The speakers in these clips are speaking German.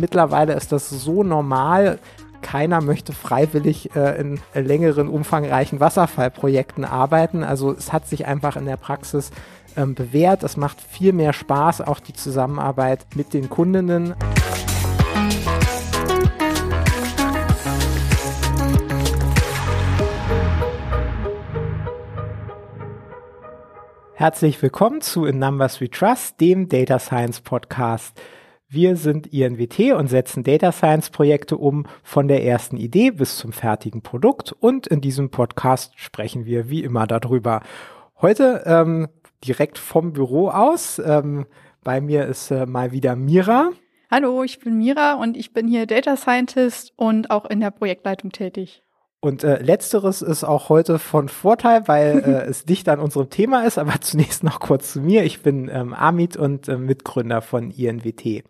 mittlerweile ist das so normal. Keiner möchte freiwillig äh, in längeren, umfangreichen Wasserfallprojekten arbeiten. Also es hat sich einfach in der Praxis ähm, bewährt. Es macht viel mehr Spaß, auch die Zusammenarbeit mit den Kundinnen. Herzlich willkommen zu In Numbers We Trust, dem Data Science Podcast. Wir sind INWT und setzen Data Science Projekte um von der ersten Idee bis zum fertigen Produkt. Und in diesem Podcast sprechen wir wie immer darüber. Heute ähm, direkt vom Büro aus. Ähm, bei mir ist äh, mal wieder Mira. Hallo, ich bin Mira und ich bin hier Data Scientist und auch in der Projektleitung tätig. Und äh, letzteres ist auch heute von Vorteil, weil äh, es dicht an unserem Thema ist. Aber zunächst noch kurz zu mir. Ich bin ähm, Amit und äh, Mitgründer von INWT.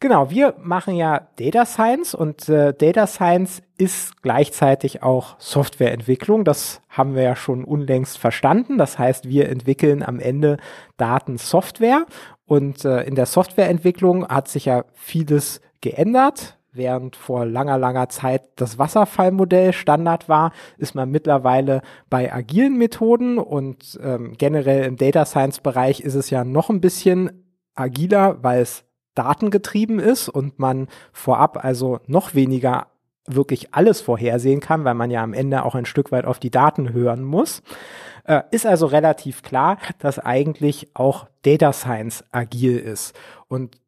Genau, wir machen ja Data Science und äh, Data Science ist gleichzeitig auch Softwareentwicklung. Das haben wir ja schon unlängst verstanden. Das heißt, wir entwickeln am Ende Datensoftware und äh, in der Softwareentwicklung hat sich ja vieles geändert während vor langer, langer Zeit das Wasserfallmodell Standard war, ist man mittlerweile bei agilen Methoden und ähm, generell im Data Science Bereich ist es ja noch ein bisschen agiler, weil es datengetrieben ist und man vorab also noch weniger wirklich alles vorhersehen kann, weil man ja am Ende auch ein Stück weit auf die Daten hören muss. Äh, ist also relativ klar, dass eigentlich auch Data Science agil ist. Und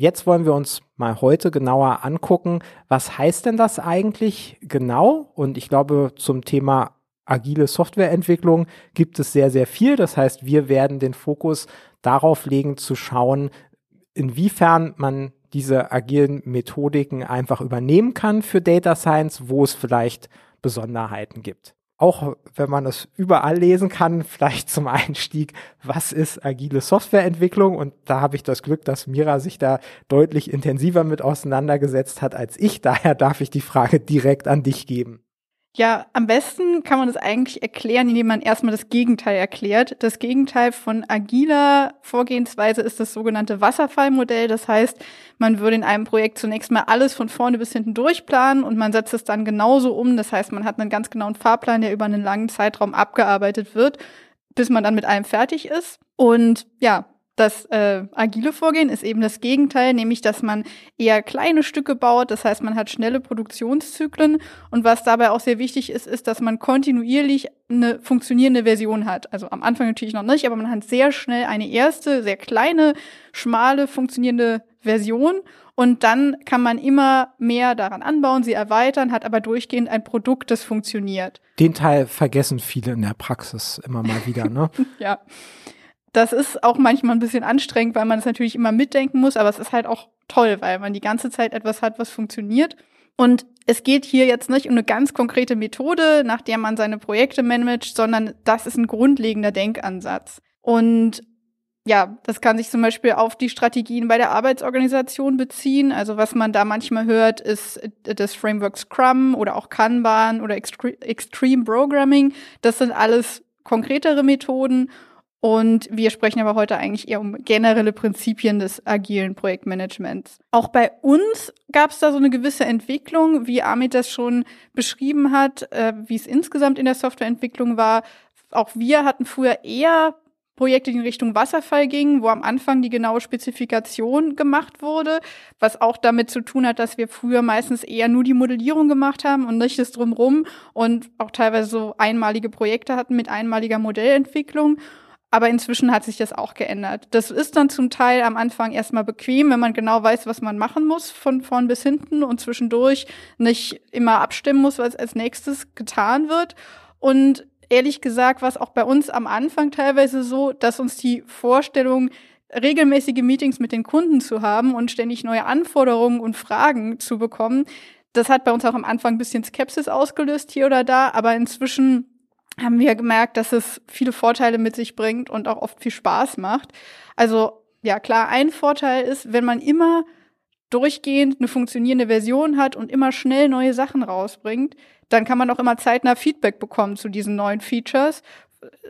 jetzt wollen wir uns mal heute genauer angucken, was heißt denn das eigentlich genau? Und ich glaube, zum Thema agile Softwareentwicklung gibt es sehr, sehr viel. Das heißt, wir werden den Fokus darauf legen, zu schauen, inwiefern man diese agilen Methodiken einfach übernehmen kann für Data Science, wo es vielleicht Besonderheiten gibt auch wenn man es überall lesen kann, vielleicht zum Einstieg, was ist agile Softwareentwicklung? Und da habe ich das Glück, dass Mira sich da deutlich intensiver mit auseinandergesetzt hat als ich. Daher darf ich die Frage direkt an dich geben. Ja, am besten kann man das eigentlich erklären, indem man erstmal das Gegenteil erklärt. Das Gegenteil von agiler Vorgehensweise ist das sogenannte Wasserfallmodell. Das heißt, man würde in einem Projekt zunächst mal alles von vorne bis hinten durchplanen und man setzt es dann genauso um. Das heißt, man hat einen ganz genauen Fahrplan, der über einen langen Zeitraum abgearbeitet wird, bis man dann mit allem fertig ist. Und ja, das äh, agile Vorgehen ist eben das Gegenteil, nämlich dass man eher kleine Stücke baut. Das heißt, man hat schnelle Produktionszyklen. Und was dabei auch sehr wichtig ist, ist, dass man kontinuierlich eine funktionierende Version hat. Also am Anfang natürlich noch nicht, aber man hat sehr schnell eine erste, sehr kleine, schmale, funktionierende Version. Und dann kann man immer mehr daran anbauen, sie erweitern, hat aber durchgehend ein Produkt, das funktioniert. Den Teil vergessen viele in der Praxis immer mal wieder, ne? ja. Das ist auch manchmal ein bisschen anstrengend, weil man es natürlich immer mitdenken muss, aber es ist halt auch toll, weil man die ganze Zeit etwas hat, was funktioniert. Und es geht hier jetzt nicht um eine ganz konkrete Methode, nach der man seine Projekte managt, sondern das ist ein grundlegender Denkansatz. Und ja, das kann sich zum Beispiel auf die Strategien bei der Arbeitsorganisation beziehen. Also was man da manchmal hört, ist das Framework Scrum oder auch Kanban oder Extreme Programming. Das sind alles konkretere Methoden und wir sprechen aber heute eigentlich eher um generelle Prinzipien des agilen Projektmanagements. Auch bei uns gab es da so eine gewisse Entwicklung, wie Amit das schon beschrieben hat, äh, wie es insgesamt in der Softwareentwicklung war. Auch wir hatten früher eher Projekte, die in Richtung Wasserfall gingen, wo am Anfang die genaue Spezifikation gemacht wurde, was auch damit zu tun hat, dass wir früher meistens eher nur die Modellierung gemacht haben und nicht das drumrum und auch teilweise so einmalige Projekte hatten mit einmaliger Modellentwicklung. Aber inzwischen hat sich das auch geändert. Das ist dann zum Teil am Anfang erstmal bequem, wenn man genau weiß, was man machen muss, von vorn bis hinten und zwischendurch nicht immer abstimmen muss, was als nächstes getan wird. Und ehrlich gesagt war es auch bei uns am Anfang teilweise so, dass uns die Vorstellung, regelmäßige Meetings mit den Kunden zu haben und ständig neue Anforderungen und Fragen zu bekommen, das hat bei uns auch am Anfang ein bisschen Skepsis ausgelöst hier oder da, aber inzwischen haben wir gemerkt, dass es viele Vorteile mit sich bringt und auch oft viel Spaß macht. Also ja, klar, ein Vorteil ist, wenn man immer durchgehend eine funktionierende Version hat und immer schnell neue Sachen rausbringt, dann kann man auch immer zeitnah Feedback bekommen zu diesen neuen Features,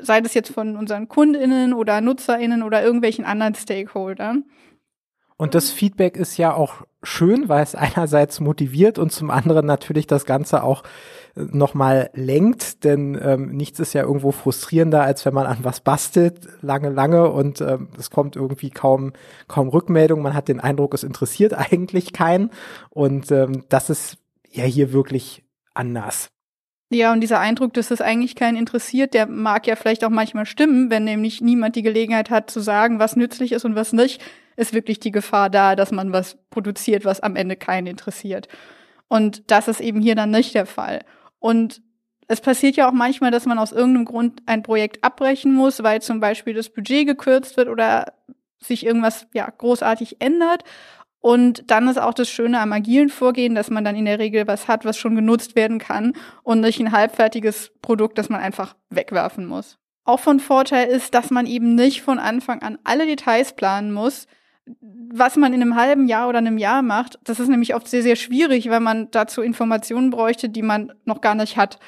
sei das jetzt von unseren KundInnen oder NutzerInnen oder irgendwelchen anderen Stakeholdern. Und das Feedback ist ja auch schön, weil es einerseits motiviert und zum anderen natürlich das Ganze auch äh, nochmal lenkt, denn ähm, nichts ist ja irgendwo frustrierender, als wenn man an was bastelt, lange, lange und ähm, es kommt irgendwie kaum, kaum Rückmeldung. Man hat den Eindruck, es interessiert eigentlich keinen und ähm, das ist ja hier wirklich anders. Ja, und dieser Eindruck, dass es eigentlich keinen interessiert, der mag ja vielleicht auch manchmal stimmen, wenn nämlich niemand die Gelegenheit hat zu sagen, was nützlich ist und was nicht, ist wirklich die Gefahr da, dass man was produziert, was am Ende keinen interessiert. Und das ist eben hier dann nicht der Fall. Und es passiert ja auch manchmal, dass man aus irgendeinem Grund ein Projekt abbrechen muss, weil zum Beispiel das Budget gekürzt wird oder sich irgendwas ja großartig ändert. Und dann ist auch das Schöne am agilen Vorgehen, dass man dann in der Regel was hat, was schon genutzt werden kann und nicht ein halbfertiges Produkt, das man einfach wegwerfen muss. Auch von Vorteil ist, dass man eben nicht von Anfang an alle Details planen muss, was man in einem halben Jahr oder einem Jahr macht. Das ist nämlich oft sehr, sehr schwierig, weil man dazu Informationen bräuchte, die man noch gar nicht hat.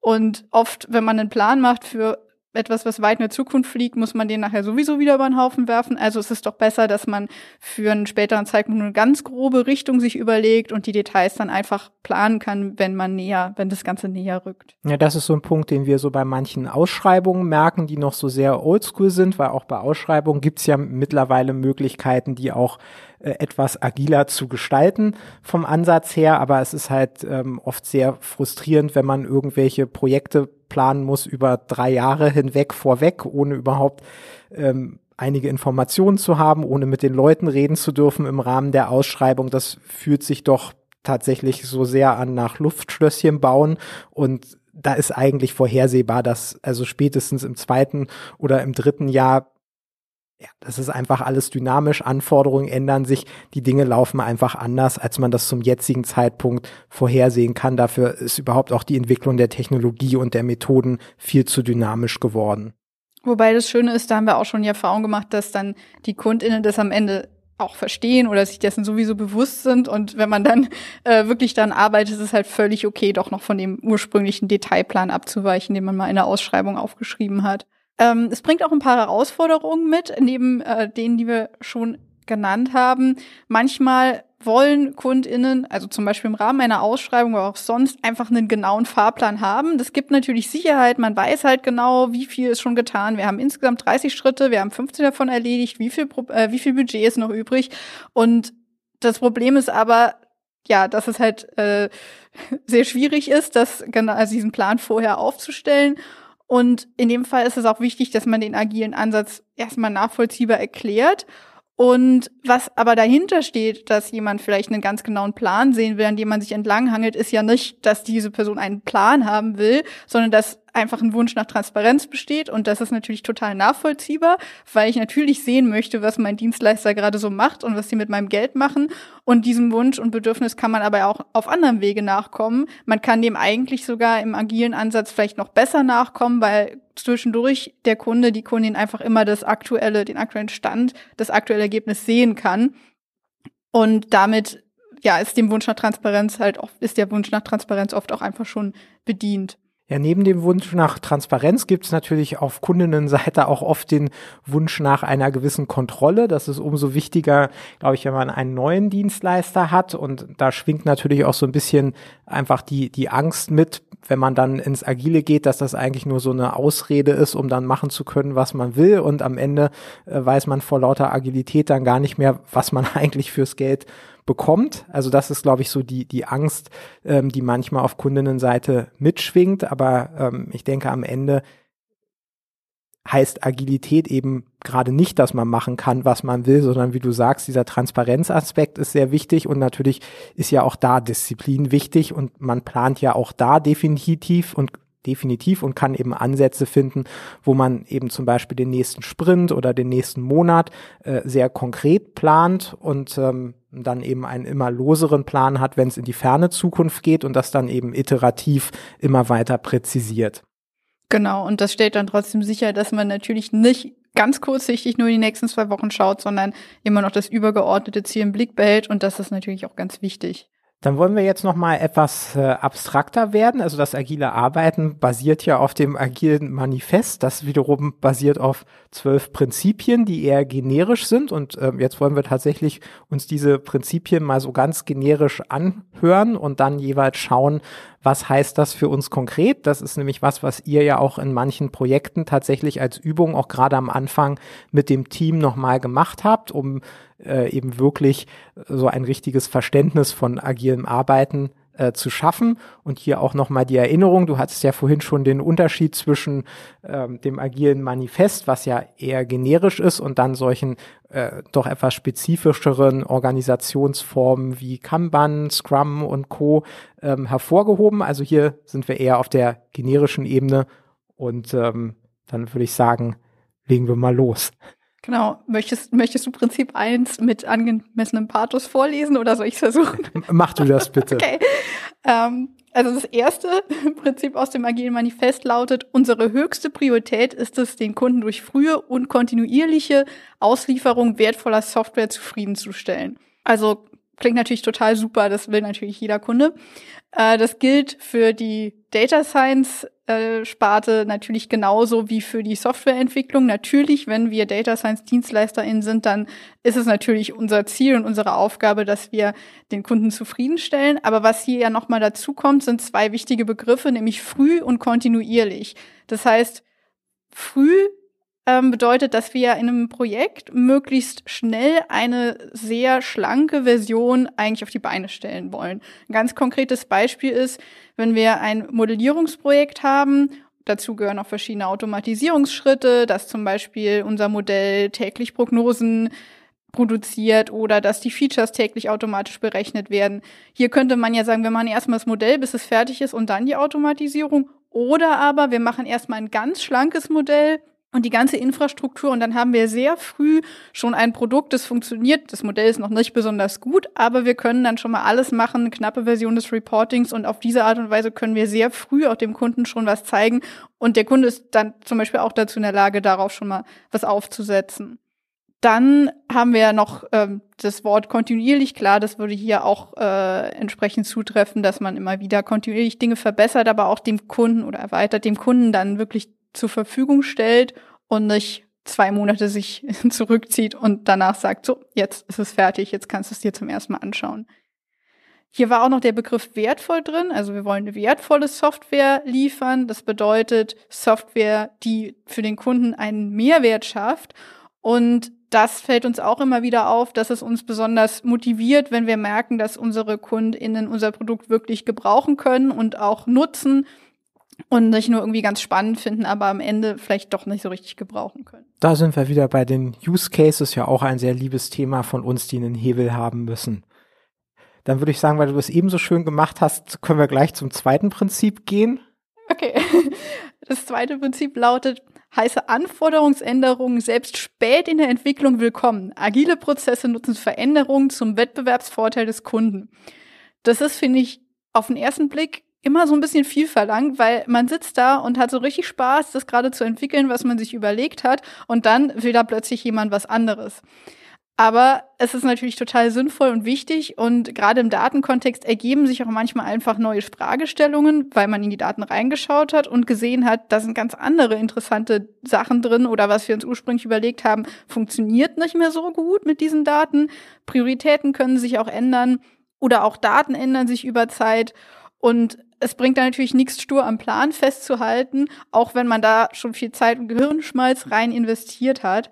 Und oft, wenn man einen Plan macht für etwas, was weit in der Zukunft fliegt, muss man den nachher sowieso wieder über den Haufen werfen. Also es ist doch besser, dass man für einen späteren Zeitpunkt eine ganz grobe Richtung sich überlegt und die Details dann einfach planen kann, wenn man näher, wenn das Ganze näher rückt. Ja, das ist so ein Punkt, den wir so bei manchen Ausschreibungen merken, die noch so sehr oldschool sind, weil auch bei Ausschreibungen gibt es ja mittlerweile Möglichkeiten, die auch äh, etwas agiler zu gestalten vom Ansatz her, aber es ist halt ähm, oft sehr frustrierend, wenn man irgendwelche Projekte planen muss über drei Jahre hinweg vorweg, ohne überhaupt ähm, einige Informationen zu haben, ohne mit den Leuten reden zu dürfen im Rahmen der Ausschreibung. Das fühlt sich doch tatsächlich so sehr an nach Luftschlösschen bauen und da ist eigentlich vorhersehbar, dass also spätestens im zweiten oder im dritten Jahr ja, das ist einfach alles dynamisch, Anforderungen ändern sich, die Dinge laufen einfach anders, als man das zum jetzigen Zeitpunkt vorhersehen kann. Dafür ist überhaupt auch die Entwicklung der Technologie und der Methoden viel zu dynamisch geworden. Wobei das Schöne ist, da haben wir auch schon die Erfahrung gemacht, dass dann die KundInnen das am Ende auch verstehen oder sich dessen sowieso bewusst sind. Und wenn man dann äh, wirklich dann arbeitet, ist es halt völlig okay, doch noch von dem ursprünglichen Detailplan abzuweichen, den man mal in der Ausschreibung aufgeschrieben hat. Ähm, es bringt auch ein paar Herausforderungen mit, neben äh, denen, die wir schon genannt haben. Manchmal wollen KundInnen, also zum Beispiel im Rahmen einer Ausschreibung, aber auch sonst, einfach einen genauen Fahrplan haben. Das gibt natürlich Sicherheit. Man weiß halt genau, wie viel ist schon getan. Wir haben insgesamt 30 Schritte, wir haben 15 davon erledigt. Wie viel, äh, wie viel Budget ist noch übrig? Und das Problem ist aber, ja, dass es halt äh, sehr schwierig ist, das genau, also diesen Plan vorher aufzustellen. Und in dem Fall ist es auch wichtig, dass man den agilen Ansatz erstmal nachvollziehbar erklärt. Und was aber dahinter steht, dass jemand vielleicht einen ganz genauen Plan sehen will, an dem man sich entlanghangelt, ist ja nicht, dass diese Person einen Plan haben will, sondern dass einfach ein Wunsch nach Transparenz besteht und das ist natürlich total nachvollziehbar, weil ich natürlich sehen möchte, was mein Dienstleister gerade so macht und was sie mit meinem Geld machen und diesem Wunsch und Bedürfnis kann man aber auch auf anderem Wege nachkommen. Man kann dem eigentlich sogar im agilen Ansatz vielleicht noch besser nachkommen, weil zwischendurch der Kunde, die Kundin einfach immer das aktuelle, den aktuellen Stand, das aktuelle Ergebnis sehen kann und damit ja, ist dem Wunsch nach Transparenz halt oft, ist der Wunsch nach Transparenz oft auch einfach schon bedient. Ja, neben dem Wunsch nach Transparenz gibt es natürlich auf Kundinnenseite auch oft den Wunsch nach einer gewissen Kontrolle. Das ist umso wichtiger, glaube ich, wenn man einen neuen Dienstleister hat. Und da schwingt natürlich auch so ein bisschen einfach die, die Angst mit, wenn man dann ins Agile geht, dass das eigentlich nur so eine Ausrede ist, um dann machen zu können, was man will. Und am Ende äh, weiß man vor lauter Agilität dann gar nicht mehr, was man eigentlich fürs Geld bekommt. Also das ist, glaube ich, so die, die Angst, ähm, die manchmal auf Kundinnenseite mitschwingt. Aber ähm, ich denke, am Ende heißt Agilität eben gerade nicht, dass man machen kann, was man will, sondern wie du sagst, dieser Transparenzaspekt ist sehr wichtig und natürlich ist ja auch da Disziplin wichtig und man plant ja auch da definitiv und definitiv und kann eben Ansätze finden, wo man eben zum Beispiel den nächsten Sprint oder den nächsten Monat äh, sehr konkret plant und ähm, dann eben einen immer loseren Plan hat, wenn es in die ferne Zukunft geht und das dann eben iterativ immer weiter präzisiert. Genau, und das stellt dann trotzdem sicher, dass man natürlich nicht ganz kurzsichtig nur die nächsten zwei Wochen schaut, sondern immer noch das übergeordnete Ziel im Blick behält und das ist natürlich auch ganz wichtig. Dann wollen wir jetzt noch mal etwas äh, abstrakter werden. Also das agile Arbeiten basiert ja auf dem agilen Manifest. Das wiederum basiert auf zwölf Prinzipien, die eher generisch sind. Und äh, jetzt wollen wir tatsächlich uns diese Prinzipien mal so ganz generisch anhören und dann jeweils schauen, was heißt das für uns konkret? Das ist nämlich was, was ihr ja auch in manchen Projekten tatsächlich als Übung auch gerade am Anfang mit dem Team nochmal gemacht habt, um äh, eben wirklich so ein richtiges Verständnis von agilem Arbeiten äh, zu schaffen. Und hier auch nochmal die Erinnerung, du hattest ja vorhin schon den Unterschied zwischen ähm, dem agilen Manifest, was ja eher generisch ist, und dann solchen äh, doch etwas spezifischeren Organisationsformen wie Kanban, Scrum und Co. Ähm, hervorgehoben. Also hier sind wir eher auf der generischen Ebene und ähm, dann würde ich sagen, legen wir mal los. Genau. Möchtest, möchtest du Prinzip 1 mit angemessenem Pathos vorlesen oder soll ich es versuchen? Mach du das bitte. okay. Ähm, also das erste Prinzip aus dem Agilen Manifest lautet, unsere höchste Priorität ist es, den Kunden durch frühe und kontinuierliche Auslieferung wertvoller Software zufriedenzustellen. Also klingt natürlich total super, das will natürlich jeder Kunde. Äh, das gilt für die Data Science Sparte natürlich genauso wie für die Softwareentwicklung. Natürlich, wenn wir Data Science DienstleisterInnen sind, dann ist es natürlich unser Ziel und unsere Aufgabe, dass wir den Kunden zufriedenstellen. Aber was hier ja nochmal dazu kommt, sind zwei wichtige Begriffe, nämlich früh und kontinuierlich. Das heißt, früh ähm, bedeutet, dass wir in einem Projekt möglichst schnell eine sehr schlanke Version eigentlich auf die Beine stellen wollen. Ein ganz konkretes Beispiel ist, wenn wir ein Modellierungsprojekt haben Dazu gehören auch verschiedene Automatisierungsschritte, dass zum Beispiel unser Modell täglich Prognosen produziert oder dass die Features täglich automatisch berechnet werden. Hier könnte man ja sagen, wir machen erstmal das Modell, bis es fertig ist und dann die Automatisierung. Oder aber wir machen erstmal ein ganz schlankes Modell, und die ganze Infrastruktur. Und dann haben wir sehr früh schon ein Produkt, das funktioniert. Das Modell ist noch nicht besonders gut, aber wir können dann schon mal alles machen, eine knappe Version des Reportings. Und auf diese Art und Weise können wir sehr früh auch dem Kunden schon was zeigen. Und der Kunde ist dann zum Beispiel auch dazu in der Lage, darauf schon mal was aufzusetzen. Dann haben wir noch ähm, das Wort kontinuierlich. Klar, das würde hier auch äh, entsprechend zutreffen, dass man immer wieder kontinuierlich Dinge verbessert, aber auch dem Kunden oder erweitert dem Kunden dann wirklich zur Verfügung stellt und nicht zwei Monate sich zurückzieht und danach sagt, so, jetzt ist es fertig, jetzt kannst du es dir zum ersten Mal anschauen. Hier war auch noch der Begriff wertvoll drin. Also wir wollen wertvolle Software liefern. Das bedeutet Software, die für den Kunden einen Mehrwert schafft. Und das fällt uns auch immer wieder auf, dass es uns besonders motiviert, wenn wir merken, dass unsere KundInnen unser Produkt wirklich gebrauchen können und auch nutzen und nicht nur irgendwie ganz spannend finden, aber am Ende vielleicht doch nicht so richtig gebrauchen können. Da sind wir wieder bei den Use Cases, ja auch ein sehr liebes Thema von uns, die einen Hebel haben müssen. Dann würde ich sagen, weil du das ebenso schön gemacht hast, können wir gleich zum zweiten Prinzip gehen. Okay. Das zweite Prinzip lautet, heiße Anforderungsänderungen selbst spät in der Entwicklung willkommen. Agile Prozesse nutzen Veränderungen zum Wettbewerbsvorteil des Kunden. Das ist, finde ich, auf den ersten Blick immer so ein bisschen viel verlangt, weil man sitzt da und hat so richtig Spaß, das gerade zu entwickeln, was man sich überlegt hat, und dann will da plötzlich jemand was anderes. Aber es ist natürlich total sinnvoll und wichtig und gerade im Datenkontext ergeben sich auch manchmal einfach neue Fragestellungen, weil man in die Daten reingeschaut hat und gesehen hat, da sind ganz andere interessante Sachen drin oder was wir uns ursprünglich überlegt haben, funktioniert nicht mehr so gut mit diesen Daten. Prioritäten können sich auch ändern oder auch Daten ändern sich über Zeit und es bringt da natürlich nichts stur am Plan festzuhalten, auch wenn man da schon viel Zeit und Gehirnschmalz rein investiert hat.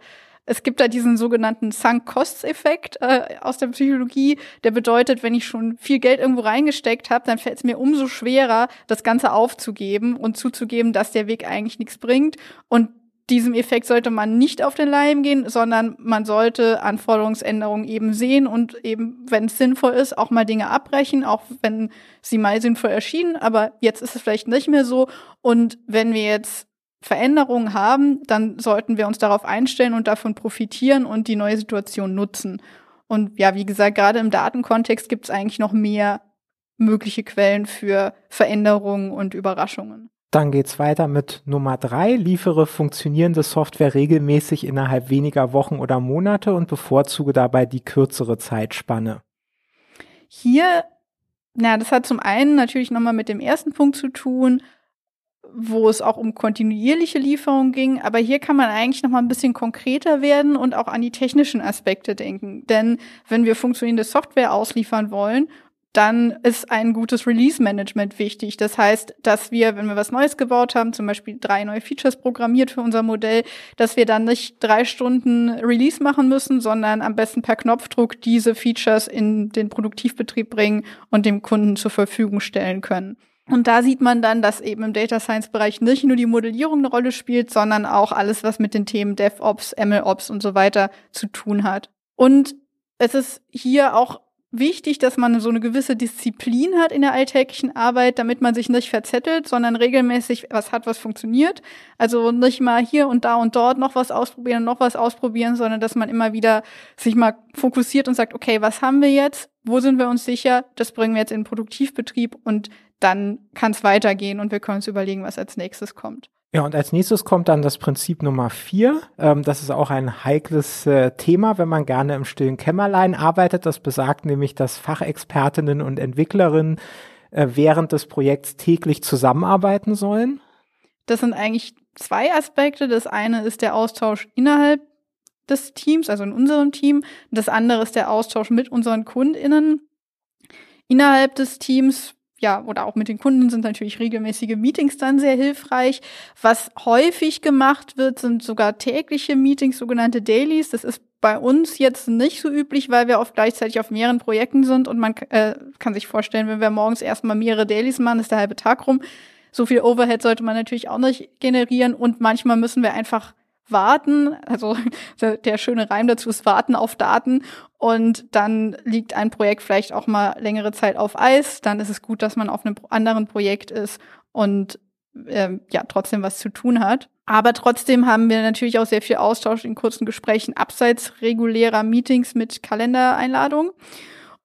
Es gibt da diesen sogenannten Sunk-Costs-Effekt äh, aus der Psychologie, der bedeutet, wenn ich schon viel Geld irgendwo reingesteckt habe, dann fällt es mir umso schwerer, das Ganze aufzugeben und zuzugeben, dass der Weg eigentlich nichts bringt. Und diesem Effekt sollte man nicht auf den Leim gehen, sondern man sollte Anforderungsänderungen eben sehen und eben, wenn es sinnvoll ist, auch mal Dinge abbrechen, auch wenn sie mal sinnvoll erschienen, aber jetzt ist es vielleicht nicht mehr so. Und wenn wir jetzt Veränderungen haben, dann sollten wir uns darauf einstellen und davon profitieren und die neue Situation nutzen. Und ja, wie gesagt, gerade im Datenkontext gibt es eigentlich noch mehr mögliche Quellen für Veränderungen und Überraschungen. Dann geht's weiter mit Nummer drei. Liefere funktionierende Software regelmäßig innerhalb weniger Wochen oder Monate und bevorzuge dabei die kürzere Zeitspanne. Hier Na, das hat zum einen natürlich nochmal mit dem ersten Punkt zu tun, wo es auch um kontinuierliche Lieferung ging. Aber hier kann man eigentlich noch mal ein bisschen konkreter werden und auch an die technischen Aspekte denken. Denn wenn wir funktionierende Software ausliefern wollen, dann ist ein gutes Release-Management wichtig. Das heißt, dass wir, wenn wir was Neues gebaut haben, zum Beispiel drei neue Features programmiert für unser Modell, dass wir dann nicht drei Stunden Release machen müssen, sondern am besten per Knopfdruck diese Features in den Produktivbetrieb bringen und dem Kunden zur Verfügung stellen können. Und da sieht man dann, dass eben im Data Science Bereich nicht nur die Modellierung eine Rolle spielt, sondern auch alles, was mit den Themen DevOps, MLOps und so weiter zu tun hat. Und es ist hier auch wichtig, dass man so eine gewisse Disziplin hat in der alltäglichen Arbeit, damit man sich nicht verzettelt, sondern regelmäßig was hat, was funktioniert. Also nicht mal hier und da und dort noch was ausprobieren, noch was ausprobieren, sondern dass man immer wieder sich mal fokussiert und sagt, okay, was haben wir jetzt? Wo sind wir uns sicher? Das bringen wir jetzt in den Produktivbetrieb und dann kann es weitergehen und wir können uns überlegen, was als nächstes kommt. Ja, und als nächstes kommt dann das Prinzip Nummer vier. Ähm, das ist auch ein heikles äh, Thema, wenn man gerne im stillen Kämmerlein arbeitet. Das besagt nämlich, dass Fachexpertinnen und Entwicklerinnen äh, während des Projekts täglich zusammenarbeiten sollen. Das sind eigentlich zwei Aspekte. Das eine ist der Austausch innerhalb des Teams, also in unserem Team. Das andere ist der Austausch mit unseren KundInnen. Innerhalb des Teams ja, oder auch mit den Kunden sind natürlich regelmäßige Meetings dann sehr hilfreich. Was häufig gemacht wird, sind sogar tägliche Meetings, sogenannte Dailies. Das ist bei uns jetzt nicht so üblich, weil wir oft gleichzeitig auf mehreren Projekten sind und man äh, kann sich vorstellen, wenn wir morgens erstmal mehrere Dailies machen, ist der halbe Tag rum. So viel Overhead sollte man natürlich auch nicht generieren und manchmal müssen wir einfach warten. Also der schöne Reim dazu ist warten auf Daten. Und dann liegt ein Projekt vielleicht auch mal längere Zeit auf Eis. Dann ist es gut, dass man auf einem anderen Projekt ist und äh, ja trotzdem was zu tun hat. Aber trotzdem haben wir natürlich auch sehr viel Austausch in kurzen Gesprächen abseits regulärer Meetings mit Kalendereinladungen.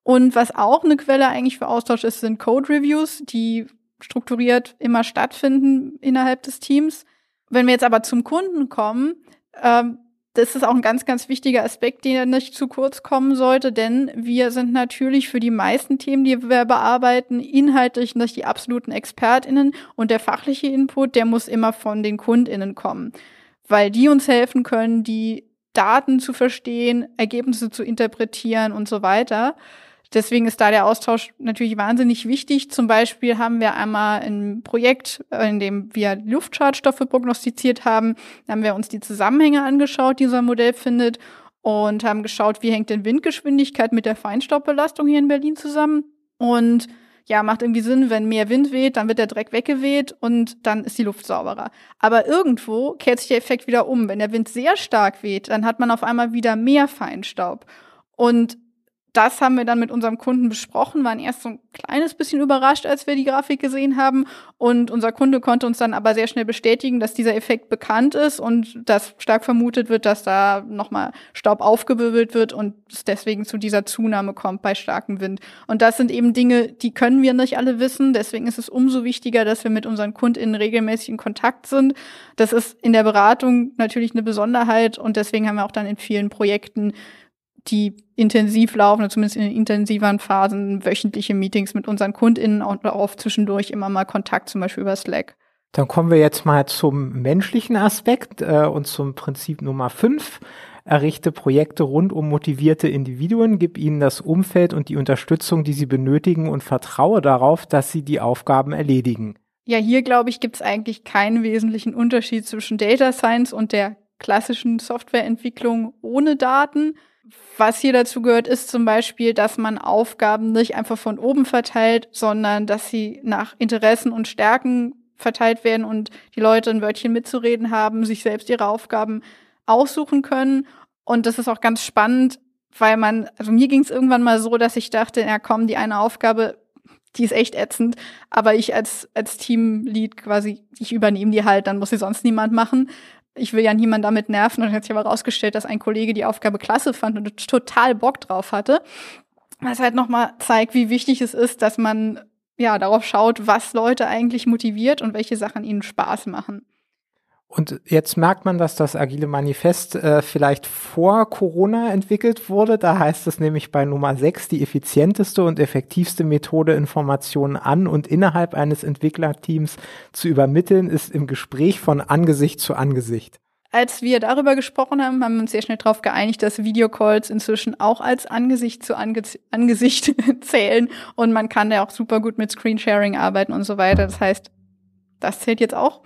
Und was auch eine Quelle eigentlich für Austausch ist, sind Code Reviews, die strukturiert immer stattfinden innerhalb des Teams. Wenn wir jetzt aber zum Kunden kommen, ähm, das ist auch ein ganz, ganz wichtiger Aspekt, der nicht zu kurz kommen sollte, denn wir sind natürlich für die meisten Themen, die wir bearbeiten, inhaltlich nicht die absoluten ExpertInnen und der fachliche Input, der muss immer von den KundInnen kommen, weil die uns helfen können, die Daten zu verstehen, Ergebnisse zu interpretieren und so weiter. Deswegen ist da der Austausch natürlich wahnsinnig wichtig. Zum Beispiel haben wir einmal ein Projekt, in dem wir Luftschadstoffe prognostiziert haben, da haben wir uns die Zusammenhänge angeschaut, die unser Modell findet und haben geschaut, wie hängt denn Windgeschwindigkeit mit der Feinstaubbelastung hier in Berlin zusammen. Und ja, macht irgendwie Sinn, wenn mehr Wind weht, dann wird der Dreck weggeweht und dann ist die Luft sauberer. Aber irgendwo kehrt sich der Effekt wieder um. Wenn der Wind sehr stark weht, dann hat man auf einmal wieder mehr Feinstaub. Und das haben wir dann mit unserem Kunden besprochen, waren erst so ein kleines bisschen überrascht, als wir die Grafik gesehen haben. Und unser Kunde konnte uns dann aber sehr schnell bestätigen, dass dieser Effekt bekannt ist und dass stark vermutet wird, dass da nochmal Staub aufgewirbelt wird und es deswegen zu dieser Zunahme kommt bei starkem Wind. Und das sind eben Dinge, die können wir nicht alle wissen. Deswegen ist es umso wichtiger, dass wir mit unseren KundInnen regelmäßig in Kontakt sind. Das ist in der Beratung natürlich eine Besonderheit und deswegen haben wir auch dann in vielen Projekten die intensiv laufen, zumindest in den intensiveren Phasen, wöchentliche Meetings mit unseren KundInnen und auch zwischendurch immer mal Kontakt, zum Beispiel über Slack. Dann kommen wir jetzt mal zum menschlichen Aspekt äh, und zum Prinzip Nummer fünf. Errichte Projekte rund um motivierte Individuen, gib ihnen das Umfeld und die Unterstützung, die sie benötigen und vertraue darauf, dass sie die Aufgaben erledigen. Ja, hier glaube ich, gibt es eigentlich keinen wesentlichen Unterschied zwischen Data Science und der klassischen Softwareentwicklung ohne Daten. Was hier dazu gehört, ist zum Beispiel, dass man Aufgaben nicht einfach von oben verteilt, sondern dass sie nach Interessen und Stärken verteilt werden und die Leute ein Wörtchen mitzureden haben, sich selbst ihre Aufgaben aussuchen können. Und das ist auch ganz spannend, weil man, also mir ging es irgendwann mal so, dass ich dachte, ja komm, die eine Aufgabe, die ist echt ätzend, aber ich als, als Teamlead quasi, ich übernehme die halt, dann muss sie sonst niemand machen ich will ja niemanden damit nerven. Und dann hat sich aber rausgestellt, dass ein Kollege die Aufgabe klasse fand und total Bock drauf hatte. Was halt nochmal zeigt, wie wichtig es ist, dass man ja darauf schaut, was Leute eigentlich motiviert und welche Sachen ihnen Spaß machen. Und jetzt merkt man, dass das Agile Manifest äh, vielleicht vor Corona entwickelt wurde. Da heißt es nämlich bei Nummer 6, die effizienteste und effektivste Methode, Informationen an und innerhalb eines Entwicklerteams zu übermitteln, ist im Gespräch von Angesicht zu Angesicht. Als wir darüber gesprochen haben, haben wir uns sehr schnell darauf geeinigt, dass Videocalls inzwischen auch als Angesicht zu Ange Angesicht zählen und man kann da auch super gut mit Screensharing arbeiten und so weiter. Das heißt, das zählt jetzt auch.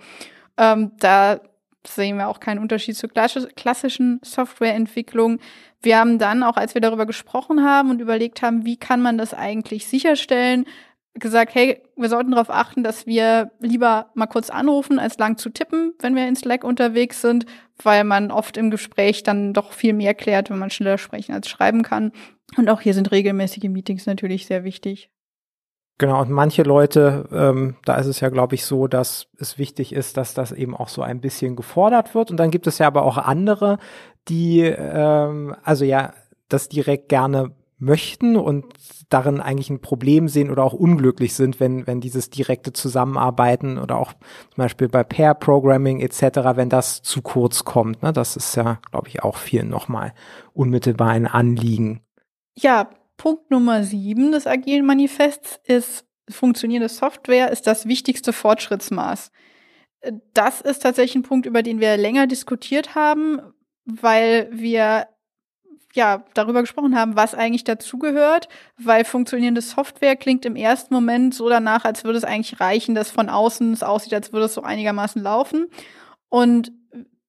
Ähm, da sehen wir auch keinen Unterschied zur klassischen Softwareentwicklung. Wir haben dann auch, als wir darüber gesprochen haben und überlegt haben, wie kann man das eigentlich sicherstellen, gesagt, hey, wir sollten darauf achten, dass wir lieber mal kurz anrufen, als lang zu tippen, wenn wir in Slack unterwegs sind, weil man oft im Gespräch dann doch viel mehr klärt, wenn man schneller sprechen als schreiben kann. Und auch hier sind regelmäßige Meetings natürlich sehr wichtig. Genau, und manche Leute, ähm, da ist es ja, glaube ich, so, dass es wichtig ist, dass das eben auch so ein bisschen gefordert wird. Und dann gibt es ja aber auch andere, die, ähm, also ja, das direkt gerne möchten und darin eigentlich ein Problem sehen oder auch unglücklich sind, wenn, wenn dieses direkte Zusammenarbeiten oder auch zum Beispiel bei Pair Programming etc., wenn das zu kurz kommt. Ne? Das ist ja, glaube ich, auch vielen nochmal unmittelbar ein Anliegen. Ja, Punkt Nummer sieben des Agilen Manifests ist, funktionierende Software ist das wichtigste Fortschrittsmaß. Das ist tatsächlich ein Punkt, über den wir länger diskutiert haben, weil wir ja darüber gesprochen haben, was eigentlich dazugehört, weil funktionierende Software klingt im ersten Moment so danach, als würde es eigentlich reichen, dass von außen es aussieht, als würde es so einigermaßen laufen. Und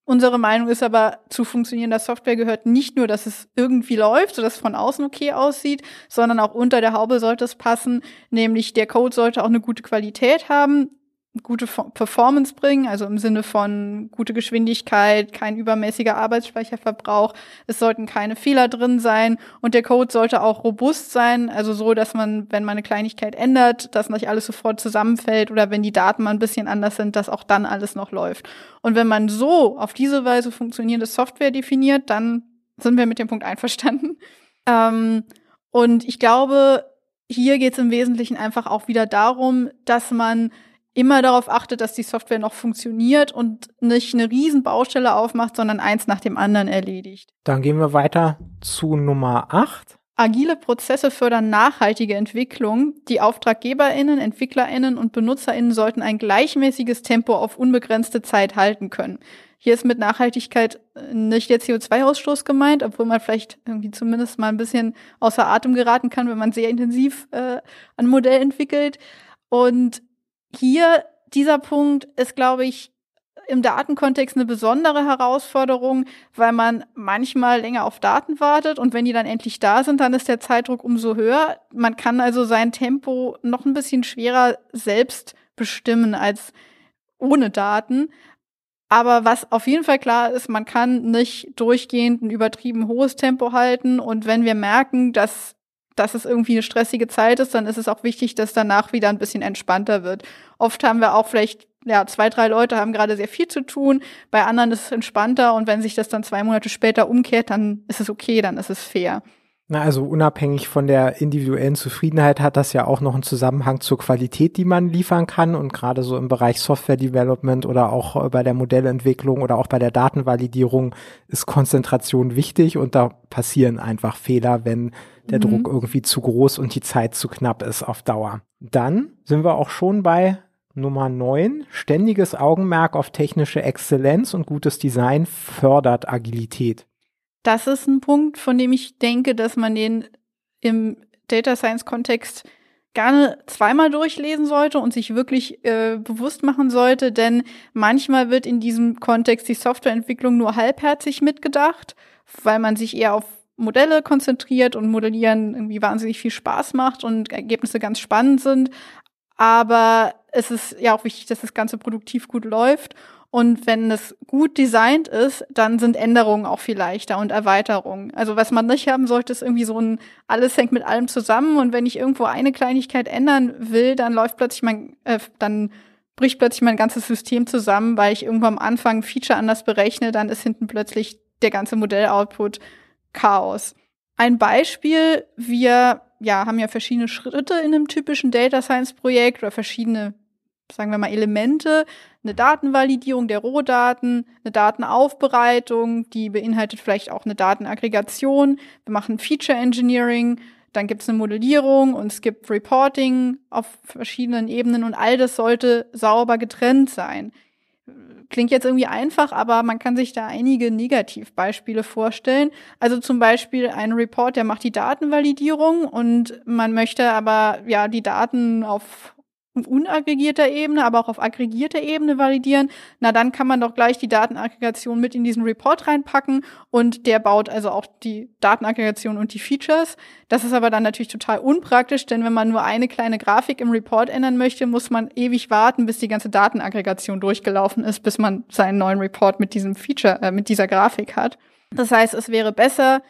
Unsere Meinung ist aber, zu funktionierender Software gehört nicht nur, dass es irgendwie läuft, so dass es von außen okay aussieht, sondern auch unter der Haube sollte es passen, nämlich der Code sollte auch eine gute Qualität haben gute Performance bringen, also im Sinne von gute Geschwindigkeit, kein übermäßiger Arbeitsspeicherverbrauch. Es sollten keine Fehler drin sein und der Code sollte auch robust sein, also so, dass man, wenn man eine Kleinigkeit ändert, dass nicht alles sofort zusammenfällt oder wenn die Daten mal ein bisschen anders sind, dass auch dann alles noch läuft. Und wenn man so auf diese Weise funktionierende Software definiert, dann sind wir mit dem Punkt einverstanden. Ähm, und ich glaube, hier geht es im Wesentlichen einfach auch wieder darum, dass man immer darauf achtet, dass die Software noch funktioniert und nicht eine riesen Baustelle aufmacht, sondern eins nach dem anderen erledigt. Dann gehen wir weiter zu Nummer 8. Agile Prozesse fördern nachhaltige Entwicklung. Die AuftraggeberInnen, EntwicklerInnen und BenutzerInnen sollten ein gleichmäßiges Tempo auf unbegrenzte Zeit halten können. Hier ist mit Nachhaltigkeit nicht der CO2-Ausstoß gemeint, obwohl man vielleicht irgendwie zumindest mal ein bisschen außer Atem geraten kann, wenn man sehr intensiv äh, ein Modell entwickelt. Und hier, dieser Punkt ist, glaube ich, im Datenkontext eine besondere Herausforderung, weil man manchmal länger auf Daten wartet und wenn die dann endlich da sind, dann ist der Zeitdruck umso höher. Man kann also sein Tempo noch ein bisschen schwerer selbst bestimmen als ohne Daten. Aber was auf jeden Fall klar ist, man kann nicht durchgehend ein übertrieben hohes Tempo halten und wenn wir merken, dass dass es irgendwie eine stressige Zeit ist, dann ist es auch wichtig, dass danach wieder ein bisschen entspannter wird. Oft haben wir auch vielleicht, ja, zwei, drei Leute haben gerade sehr viel zu tun, bei anderen ist es entspannter und wenn sich das dann zwei Monate später umkehrt, dann ist es okay, dann ist es fair. Na, also unabhängig von der individuellen Zufriedenheit hat das ja auch noch einen Zusammenhang zur Qualität, die man liefern kann. Und gerade so im Bereich Software Development oder auch bei der Modellentwicklung oder auch bei der Datenvalidierung ist Konzentration wichtig und da passieren einfach Fehler, wenn der mhm. Druck irgendwie zu groß und die Zeit zu knapp ist auf Dauer. Dann sind wir auch schon bei Nummer 9. Ständiges Augenmerk auf technische Exzellenz und gutes Design fördert Agilität. Das ist ein Punkt, von dem ich denke, dass man den im Data Science Kontext gerne zweimal durchlesen sollte und sich wirklich äh, bewusst machen sollte, denn manchmal wird in diesem Kontext die Softwareentwicklung nur halbherzig mitgedacht, weil man sich eher auf Modelle konzentriert und Modellieren irgendwie wahnsinnig viel Spaß macht und Ergebnisse ganz spannend sind. Aber es ist ja auch wichtig, dass das Ganze produktiv gut läuft. Und wenn es gut designt ist, dann sind Änderungen auch viel leichter und Erweiterungen. Also was man nicht haben sollte, ist irgendwie so ein, alles hängt mit allem zusammen. Und wenn ich irgendwo eine Kleinigkeit ändern will, dann läuft plötzlich mein, äh, dann bricht plötzlich mein ganzes System zusammen, weil ich irgendwo am Anfang Feature anders berechne, dann ist hinten plötzlich der ganze Modelloutput Chaos. Ein Beispiel, wir ja, haben ja verschiedene Schritte in einem typischen Data Science Projekt oder verschiedene, sagen wir mal, Elemente. eine Datenvalidierung der Rohdaten, eine Datenaufbereitung, die beinhaltet vielleicht auch eine Datenaggregation. Wir machen Feature Engineering, dann gibt es eine Modellierung und es gibt Reporting auf verschiedenen Ebenen und all das sollte sauber getrennt sein. Klingt jetzt irgendwie einfach, aber man kann sich da einige Negativbeispiele vorstellen. Also zum Beispiel ein Report, der macht die Datenvalidierung und man möchte aber ja die Daten auf unaggregierter Ebene, aber auch auf aggregierter Ebene validieren, na dann kann man doch gleich die Datenaggregation mit in diesen Report reinpacken und der baut also auch die Datenaggregation und die Features. Das ist aber dann natürlich total unpraktisch, denn wenn man nur eine kleine Grafik im Report ändern möchte, muss man ewig warten, bis die ganze Datenaggregation durchgelaufen ist, bis man seinen neuen Report mit diesem Feature, äh, mit dieser Grafik hat. Das heißt, es wäre besser,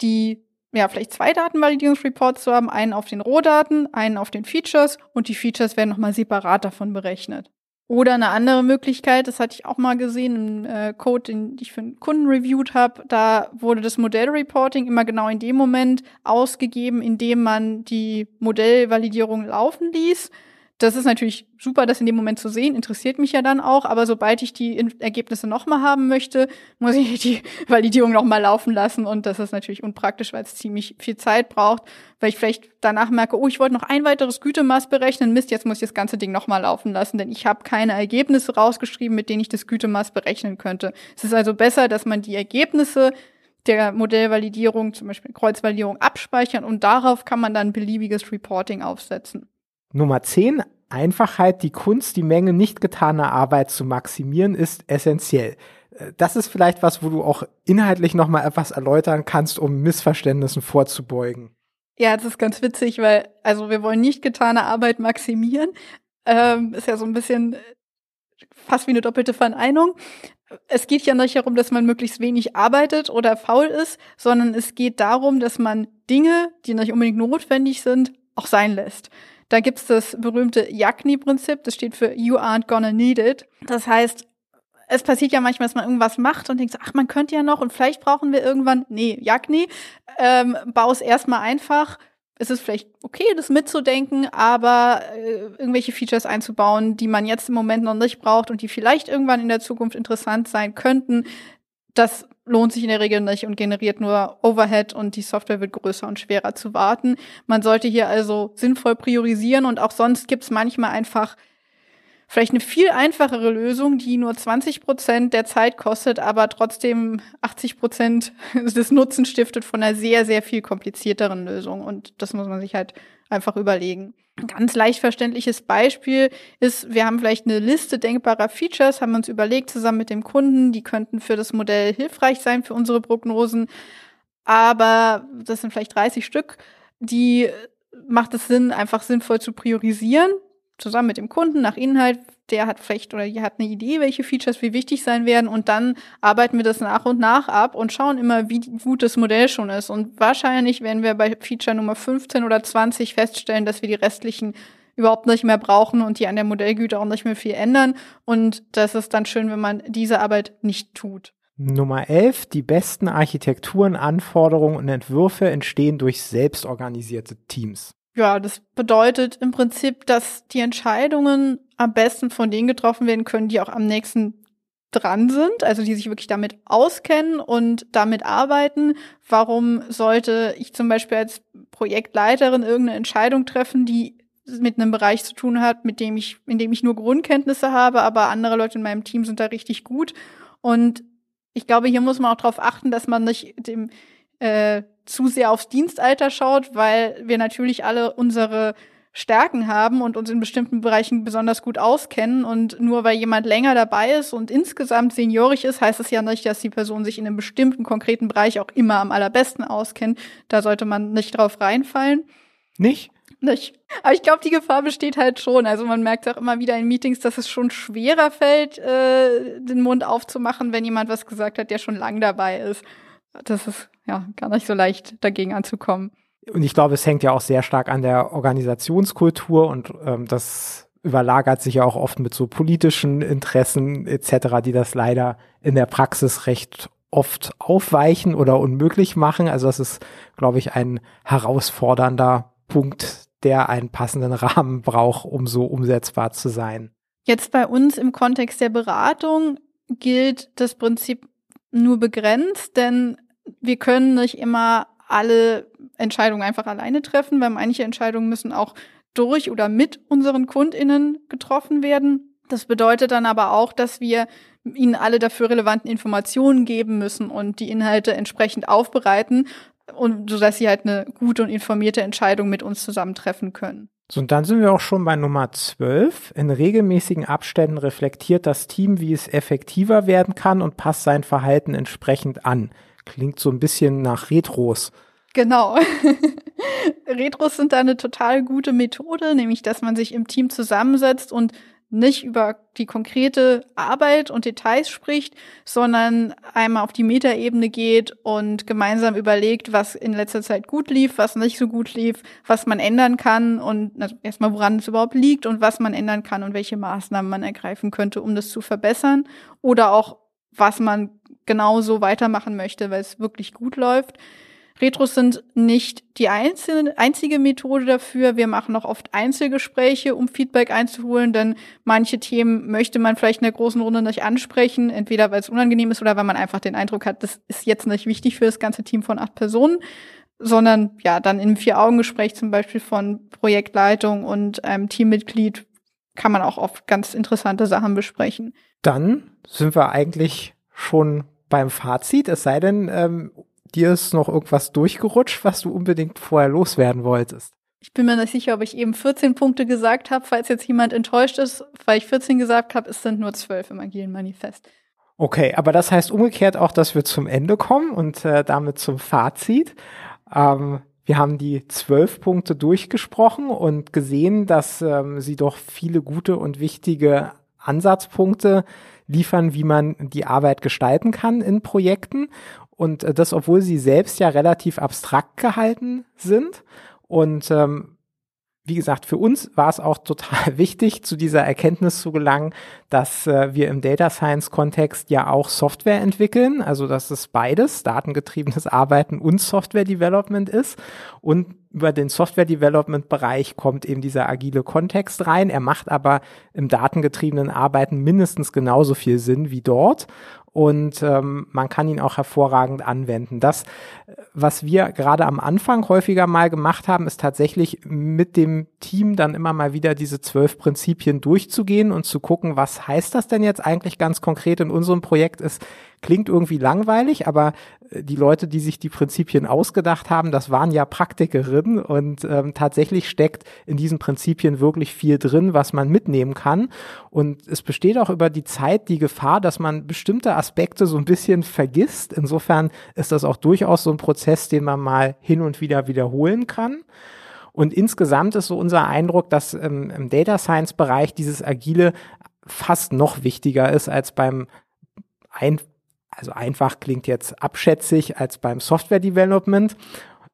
die ja, vielleicht zwei Datenvalidierungsreports zu haben, einen auf den Rohdaten, einen auf den Features und die Features werden nochmal separat davon berechnet. Oder eine andere Möglichkeit, das hatte ich auch mal gesehen im äh, Code, den ich für einen Kunden reviewed habe, da wurde das Modellreporting immer genau in dem Moment ausgegeben, in dem man die Modellvalidierung laufen ließ das ist natürlich super, das in dem Moment zu sehen, interessiert mich ja dann auch, aber sobald ich die Ergebnisse nochmal haben möchte, muss ich die Validierung nochmal laufen lassen und das ist natürlich unpraktisch, weil es ziemlich viel Zeit braucht, weil ich vielleicht danach merke, oh, ich wollte noch ein weiteres Gütemaß berechnen, Mist, jetzt muss ich das ganze Ding nochmal laufen lassen, denn ich habe keine Ergebnisse rausgeschrieben, mit denen ich das Gütemaß berechnen könnte. Es ist also besser, dass man die Ergebnisse der Modellvalidierung, zum Beispiel Kreuzvalidierung, abspeichern und darauf kann man dann beliebiges Reporting aufsetzen. Nummer 10, Einfachheit, die Kunst, die Menge nicht getaner Arbeit zu maximieren, ist essentiell. Äh, das ist vielleicht was, wo du auch inhaltlich nochmal etwas erläutern kannst, um Missverständnissen vorzubeugen. Ja, das ist ganz witzig, weil, also wir wollen nicht getane Arbeit maximieren. Ähm, ist ja so ein bisschen äh, fast wie eine doppelte Verneinung. Es geht ja nicht darum, dass man möglichst wenig arbeitet oder faul ist, sondern es geht darum, dass man Dinge, die nicht unbedingt notwendig sind, auch sein lässt. Da gibt's das berühmte Yakni-Prinzip, das steht für You aren't gonna need it. Das heißt, es passiert ja manchmal, dass man irgendwas macht und denkt ach, man könnte ja noch und vielleicht brauchen wir irgendwann, nee, Yakni, ähm, es erstmal einfach. Es ist vielleicht okay, das mitzudenken, aber äh, irgendwelche Features einzubauen, die man jetzt im Moment noch nicht braucht und die vielleicht irgendwann in der Zukunft interessant sein könnten, das lohnt sich in der Regel nicht und generiert nur Overhead und die Software wird größer und schwerer zu warten. Man sollte hier also sinnvoll priorisieren und auch sonst gibt es manchmal einfach vielleicht eine viel einfachere Lösung, die nur 20 Prozent der Zeit kostet, aber trotzdem 80 Prozent des Nutzen stiftet von einer sehr, sehr viel komplizierteren Lösung. Und das muss man sich halt einfach überlegen. Ein ganz leicht verständliches Beispiel ist, wir haben vielleicht eine Liste denkbarer Features, haben uns überlegt zusammen mit dem Kunden, die könnten für das Modell hilfreich sein für unsere Prognosen. Aber das sind vielleicht 30 Stück, die macht es Sinn, einfach sinnvoll zu priorisieren zusammen mit dem Kunden nach Inhalt, der hat vielleicht oder die hat eine Idee, welche Features wie wichtig sein werden und dann arbeiten wir das nach und nach ab und schauen immer, wie gut das Modell schon ist. Und wahrscheinlich werden wir bei Feature Nummer 15 oder 20 feststellen, dass wir die restlichen überhaupt nicht mehr brauchen und die an der Modellgüte auch nicht mehr viel ändern. Und das ist dann schön, wenn man diese Arbeit nicht tut. Nummer 11. Die besten Architekturen, Anforderungen und Entwürfe entstehen durch selbstorganisierte Teams. Ja, das bedeutet im Prinzip, dass die Entscheidungen am besten von denen getroffen werden können, die auch am nächsten dran sind, also die sich wirklich damit auskennen und damit arbeiten. Warum sollte ich zum Beispiel als Projektleiterin irgendeine Entscheidung treffen, die mit einem Bereich zu tun hat, mit dem ich, in dem ich nur Grundkenntnisse habe, aber andere Leute in meinem Team sind da richtig gut. Und ich glaube, hier muss man auch darauf achten, dass man nicht dem äh, zu sehr aufs Dienstalter schaut, weil wir natürlich alle unsere Stärken haben und uns in bestimmten Bereichen besonders gut auskennen. Und nur weil jemand länger dabei ist und insgesamt seniorig ist, heißt es ja nicht, dass die Person sich in einem bestimmten konkreten Bereich auch immer am allerbesten auskennt. Da sollte man nicht drauf reinfallen. Nicht? Nicht. Aber ich glaube, die Gefahr besteht halt schon. Also man merkt auch immer wieder in Meetings, dass es schon schwerer fällt, äh, den Mund aufzumachen, wenn jemand was gesagt hat, der schon lang dabei ist. Das ist ja gar nicht so leicht, dagegen anzukommen. Und ich glaube, es hängt ja auch sehr stark an der Organisationskultur und ähm, das überlagert sich ja auch oft mit so politischen Interessen etc., die das leider in der Praxis recht oft aufweichen oder unmöglich machen. Also das ist, glaube ich, ein herausfordernder Punkt, der einen passenden Rahmen braucht, um so umsetzbar zu sein. Jetzt bei uns im Kontext der Beratung gilt das Prinzip nur begrenzt, denn wir können nicht immer alle Entscheidungen einfach alleine treffen, weil manche Entscheidungen müssen auch durch oder mit unseren KundInnen getroffen werden. Das bedeutet dann aber auch, dass wir ihnen alle dafür relevanten Informationen geben müssen und die Inhalte entsprechend aufbereiten und so dass sie halt eine gute und informierte Entscheidung mit uns zusammen treffen können. So, und dann sind wir auch schon bei Nummer 12. In regelmäßigen Abständen reflektiert das Team, wie es effektiver werden kann und passt sein Verhalten entsprechend an. Klingt so ein bisschen nach Retros. Genau. Retros sind da eine total gute Methode, nämlich dass man sich im Team zusammensetzt und nicht über die konkrete Arbeit und Details spricht, sondern einmal auf die Metaebene geht und gemeinsam überlegt, was in letzter Zeit gut lief, was nicht so gut lief, was man ändern kann und erstmal woran es überhaupt liegt und was man ändern kann und welche Maßnahmen man ergreifen könnte, um das zu verbessern oder auch was man genauso weitermachen möchte, weil es wirklich gut läuft. Retros sind nicht die einzelne, einzige Methode dafür. Wir machen auch oft Einzelgespräche, um Feedback einzuholen, denn manche Themen möchte man vielleicht in der großen Runde nicht ansprechen, entweder weil es unangenehm ist oder weil man einfach den Eindruck hat, das ist jetzt nicht wichtig für das ganze Team von acht Personen, sondern ja, dann im Vier-Augen-Gespräch zum Beispiel von Projektleitung und einem Teammitglied kann man auch oft ganz interessante Sachen besprechen. Dann sind wir eigentlich schon beim Fazit, es sei denn, ähm, dir ist noch irgendwas durchgerutscht, was du unbedingt vorher loswerden wolltest? Ich bin mir nicht sicher, ob ich eben 14 Punkte gesagt habe. Falls jetzt jemand enttäuscht ist, weil ich 14 gesagt habe, es sind nur 12 im agilen Manifest. Okay, aber das heißt umgekehrt auch, dass wir zum Ende kommen und äh, damit zum Fazit. Ähm, wir haben die zwölf Punkte durchgesprochen und gesehen, dass ähm, sie doch viele gute und wichtige Ansatzpunkte liefern, wie man die Arbeit gestalten kann in Projekten. Und äh, das, obwohl sie selbst ja relativ abstrakt gehalten sind. Und ähm, wie gesagt, für uns war es auch total wichtig, zu dieser Erkenntnis zu gelangen, dass äh, wir im Data Science Kontext ja auch Software entwickeln, also dass es beides, datengetriebenes Arbeiten und Software Development ist. Und über den Software Development Bereich kommt eben dieser agile Kontext rein. Er macht aber im datengetriebenen Arbeiten mindestens genauso viel Sinn wie dort und ähm, man kann ihn auch hervorragend anwenden. Das, was wir gerade am Anfang häufiger mal gemacht haben, ist tatsächlich mit dem Team dann immer mal wieder diese zwölf Prinzipien durchzugehen und zu gucken, was heißt das denn jetzt eigentlich ganz konkret in unserem Projekt ist, klingt irgendwie langweilig, aber äh, die Leute, die sich die Prinzipien ausgedacht haben, das waren ja Praktikerinnen und ähm, tatsächlich steckt in diesen Prinzipien wirklich viel drin, was man mitnehmen kann. Und es besteht auch über die Zeit die Gefahr, dass man bestimmte Aspekte so ein bisschen vergisst. Insofern ist das auch durchaus so ein Prozess, den man mal hin und wieder wiederholen kann. Und insgesamt ist so unser Eindruck, dass ähm, im Data Science Bereich dieses Agile fast noch wichtiger ist als beim ein also einfach klingt jetzt abschätzig als beim Software Development.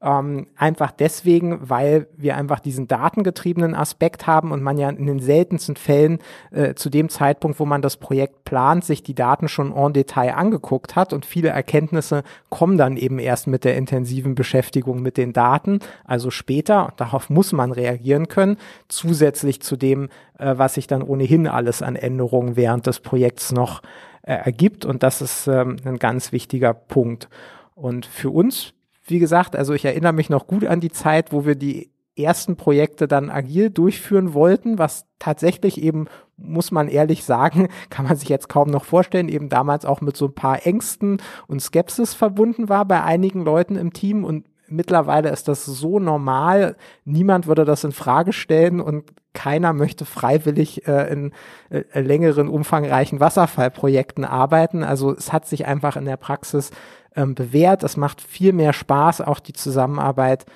Ähm, einfach deswegen, weil wir einfach diesen datengetriebenen Aspekt haben und man ja in den seltensten Fällen äh, zu dem Zeitpunkt, wo man das Projekt plant, sich die Daten schon en Detail angeguckt hat und viele Erkenntnisse kommen dann eben erst mit der intensiven Beschäftigung mit den Daten, also später, darauf muss man reagieren können, zusätzlich zu dem, äh, was sich dann ohnehin alles an Änderungen während des Projekts noch äh, ergibt. Und das ist ähm, ein ganz wichtiger Punkt. Und für uns, wie gesagt, also ich erinnere mich noch gut an die Zeit, wo wir die ersten Projekte dann agil durchführen wollten, was tatsächlich eben, muss man ehrlich sagen, kann man sich jetzt kaum noch vorstellen, eben damals auch mit so ein paar Ängsten und Skepsis verbunden war bei einigen Leuten im Team und mittlerweile ist das so normal, niemand würde das in Frage stellen und keiner möchte freiwillig äh, in äh, längeren, umfangreichen Wasserfallprojekten arbeiten. Also es hat sich einfach in der Praxis ähm, bewährt. Es macht viel mehr Spaß, auch die Zusammenarbeit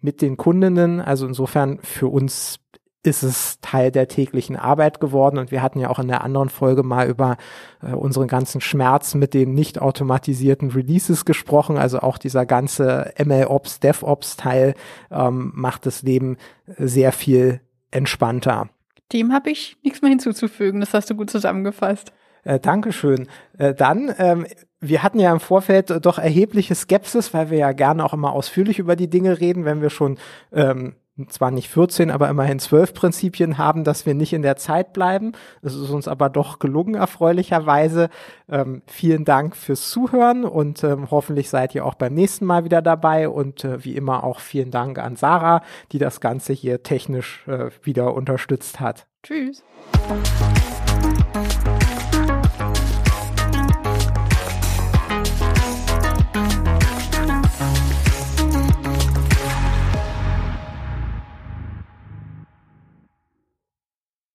mit den Kundinnen. Also insofern für uns ist es Teil der täglichen Arbeit geworden. Und wir hatten ja auch in der anderen Folge mal über äh, unseren ganzen Schmerz mit den nicht automatisierten Releases gesprochen. Also auch dieser ganze MLOps, DevOps-Teil ähm, macht das Leben sehr viel entspannter. Dem habe ich nichts mehr hinzuzufügen. Das hast du gut zusammengefasst. Äh, Dankeschön. Äh, dann, ähm, wir hatten ja im Vorfeld doch erhebliche Skepsis, weil wir ja gerne auch immer ausführlich über die Dinge reden, wenn wir schon ähm, zwar nicht 14, aber immerhin 12 Prinzipien haben, dass wir nicht in der Zeit bleiben. Es ist uns aber doch gelungen, erfreulicherweise. Ähm, vielen Dank fürs Zuhören und ähm, hoffentlich seid ihr auch beim nächsten Mal wieder dabei und äh, wie immer auch vielen Dank an Sarah, die das Ganze hier technisch äh, wieder unterstützt hat. Tschüss.